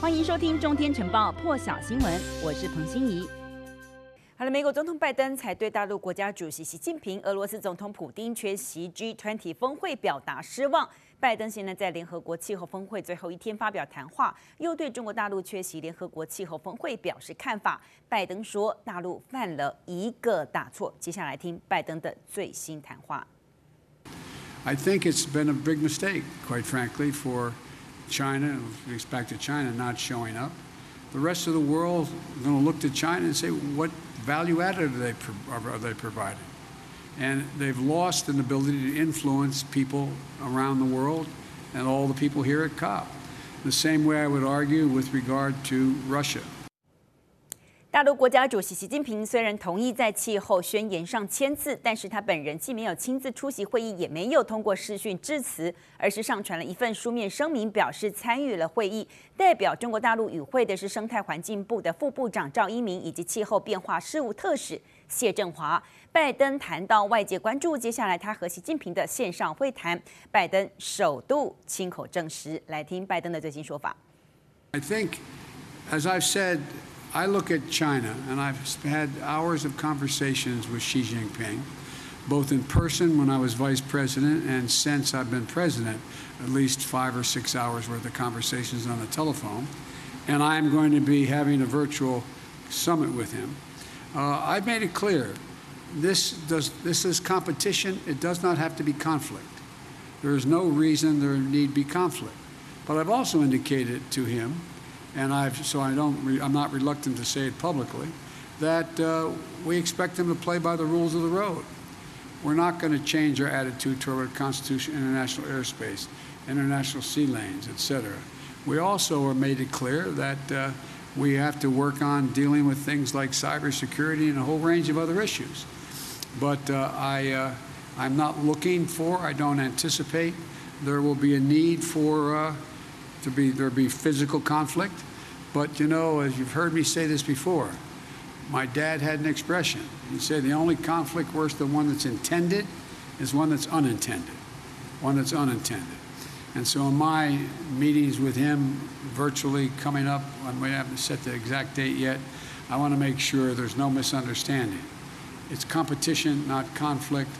欢迎收听《中天晨报》破晓新闻，我是彭欣怡。好了，美国总统拜登才对大陆国家主席习近平、俄罗斯总统普丁缺席 G20 峰会表达失望。拜登现在在联合国气候峰会最后一天发表谈话，又对中国大陆缺席联合国气候峰会表示看法。拜登说，大陆犯了一个大错。接下来听拜登的最新谈话。I think it's been a big mistake, quite frankly, for China, with respect to China not showing up. The rest of the world is going to look to China and say, what value added are they, are they providing? And they've lost an ability to influence people around the world and all the people here at COP. The same way I would argue with regard to Russia. 大陆国家主席习近平虽然同意在气候宣言上签字，但是他本人既没有亲自出席会议，也没有通过视讯致辞，而是上传了一份书面声明，表示参与了会议。代表中国大陆与会的是生态环境部的副部长赵一鸣以及气候变化事务特使谢振华。拜登谈到外界关注，接下来他和习近平的线上会谈，拜登首度亲口证实。来听拜登的最新说法。I think, as I've said. I look at China, and I've had hours of conversations with Xi Jinping, both in person when I was vice president and since I've been president, at least five or six hours worth of conversations on the telephone. And I'm going to be having a virtual summit with him. Uh, I've made it clear this, does, this is competition. It does not have to be conflict. There is no reason there need be conflict. But I've also indicated to him and I've, so I don't, I'm not reluctant to say it publicly, that uh, we expect them to play by the rules of the road. We're not going to change our attitude toward Constitution, international airspace, international sea lanes, et cetera. We also are made it clear that uh, we have to work on dealing with things like cybersecurity and a whole range of other issues. But uh, I, uh, I'm not looking for, I don't anticipate there will be a need for uh, to be there be physical conflict. But you know, as you've heard me say this before, my dad had an expression. He said the only conflict worse than one that's intended is one that's unintended. One that's unintended. And so in my meetings with him virtually coming up, and we haven't set the exact date yet, I want to make sure there's no misunderstanding. It's competition, not conflict.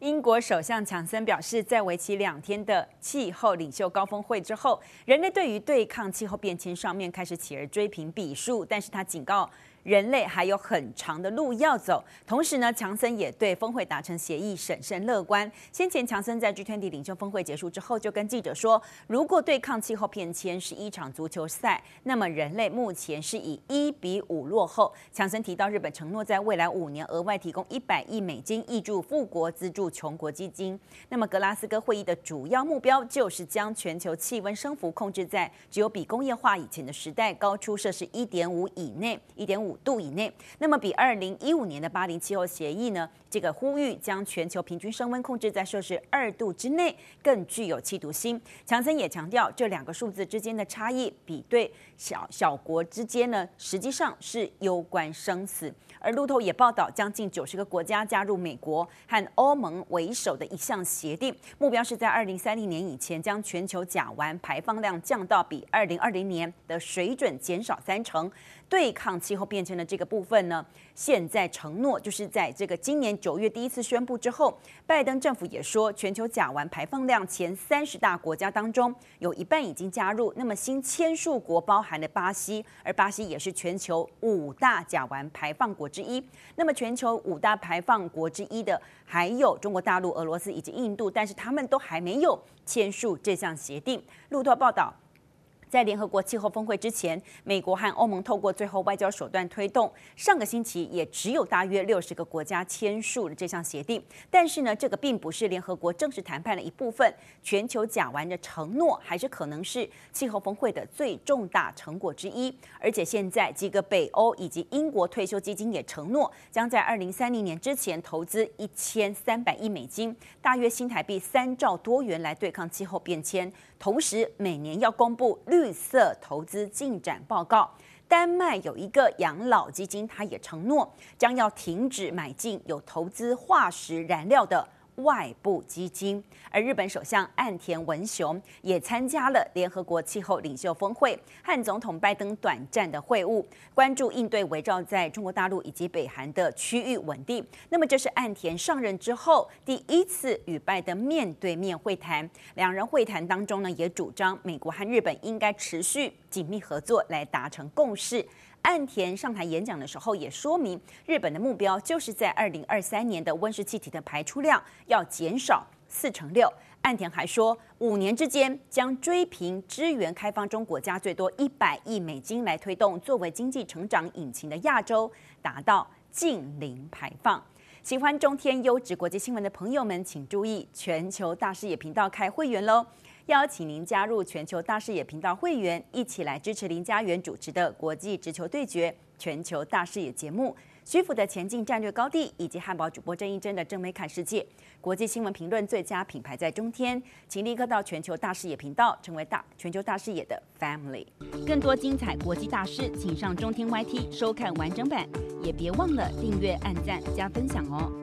英国首相强森表示，在为期两天的气候领袖高峰会之后，人类对于对抗气候变迁上面开始起而追平比数，但是他警告。人类还有很长的路要走。同时呢，强森也对峰会达成协议审慎乐观。先前强森在 G20 领袖峰会结束之后，就跟记者说，如果对抗气候变迁是一场足球赛，那么人类目前是以一比五落后。强森提到，日本承诺在未来五年额外提供一百亿美金挹注富国资助穷国基金。那么格拉斯哥会议的主要目标就是将全球气温升幅控制在只有比工业化以前的时代高出摄氏一点五以内，一点五。五度以内，那么比二零一五年的巴黎气候协议呢，这个呼吁将全球平均升温控制在摄氏二度之内更具有企图心。强森也强调，这两个数字之间的差异，比对小小国之间呢，实际上是攸关生死。而路透也报道，将近九十个国家加入美国和欧盟为首的一项协定，目标是在二零三零年以前将全球甲烷排放量降到比二零二零年的水准减少三成。对抗气候变迁的这个部分呢，现在承诺就是在这个今年九月第一次宣布之后，拜登政府也说，全球甲烷排放量前三十大国家当中，有一半已经加入。那么新签署国包含了巴西，而巴西也是全球五大甲烷排放国之一。那么全球五大排放国之一的还有中国大陆、俄罗斯以及印度，但是他们都还没有签署这项协定。路透报道。在联合国气候峰会之前，美国和欧盟透过最后外交手段推动。上个星期也只有大约六十个国家签署了这项协定。但是呢，这个并不是联合国正式谈判的一部分。全球甲烷的承诺还是可能是气候峰会的最重大成果之一。而且现在几个北欧以及英国退休基金也承诺，将在二零三零年之前投资一千三百亿美金，大约新台币三兆多元来对抗气候变迁。同时，每年要公布绿绿色投资进展报告。丹麦有一个养老基金，他也承诺将要停止买进有投资化石燃料的外部基金。而日本首相岸田文雄也参加了联合国气候领袖峰会，和总统拜登短暂的会晤，关注应对围绕在中国大陆以及北韩的区域稳定。那么这是岸田上任之后第一次与拜登面对面会谈，两人会谈当中呢，也主张美国和日本应该持续紧密合作来达成共识。岸田上台演讲的时候也说明，日本的目标就是在二零二三年的温室气体的排出量要减少四成六。岸田还说，五年之间将追平支援开放中国家最多一百亿美金，来推动作为经济成长引擎的亚洲达到净零排放。喜欢中天优质国际新闻的朋友们，请注意全球大视野频道开会员喽！邀请您加入全球大视野频道会员，一起来支持林家元主持的国际直球对决全球大视野节目，徐府的前进战略高地，以及汉堡主播郑一真的正妹看世界，国际新闻评论最佳品牌在中天，请立刻到全球大视野频道，成为大全球大视野的 family。更多精彩国际大事，请上中天 YT 收看完整版，也别忘了订阅、按赞、加分享哦。